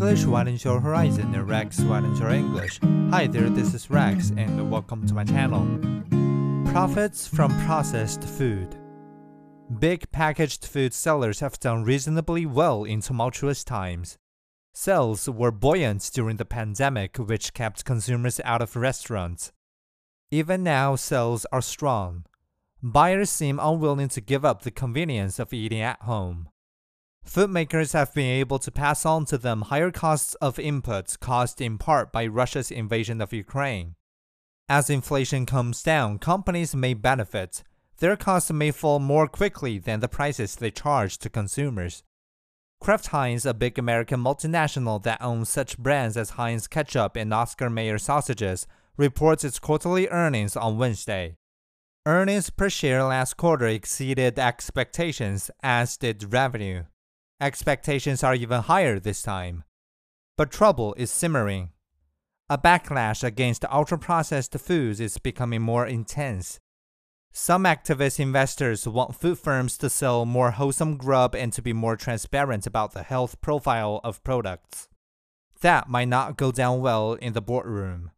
English widens your horizon and Rex widens your English. Hi there, this is Rex and welcome to my channel. Profits from processed food. Big packaged food sellers have done reasonably well in tumultuous times. Sales were buoyant during the pandemic, which kept consumers out of restaurants. Even now, sales are strong. Buyers seem unwilling to give up the convenience of eating at home. Food makers have been able to pass on to them higher costs of inputs caused in part by Russia's invasion of Ukraine. As inflation comes down, companies may benefit. Their costs may fall more quickly than the prices they charge to consumers. Kraft Heinz, a big American multinational that owns such brands as Heinz ketchup and Oscar Mayer sausages, reports its quarterly earnings on Wednesday. Earnings per share last quarter exceeded expectations, as did revenue. Expectations are even higher this time. But trouble is simmering. A backlash against ultra processed foods is becoming more intense. Some activist investors want food firms to sell more wholesome grub and to be more transparent about the health profile of products. That might not go down well in the boardroom.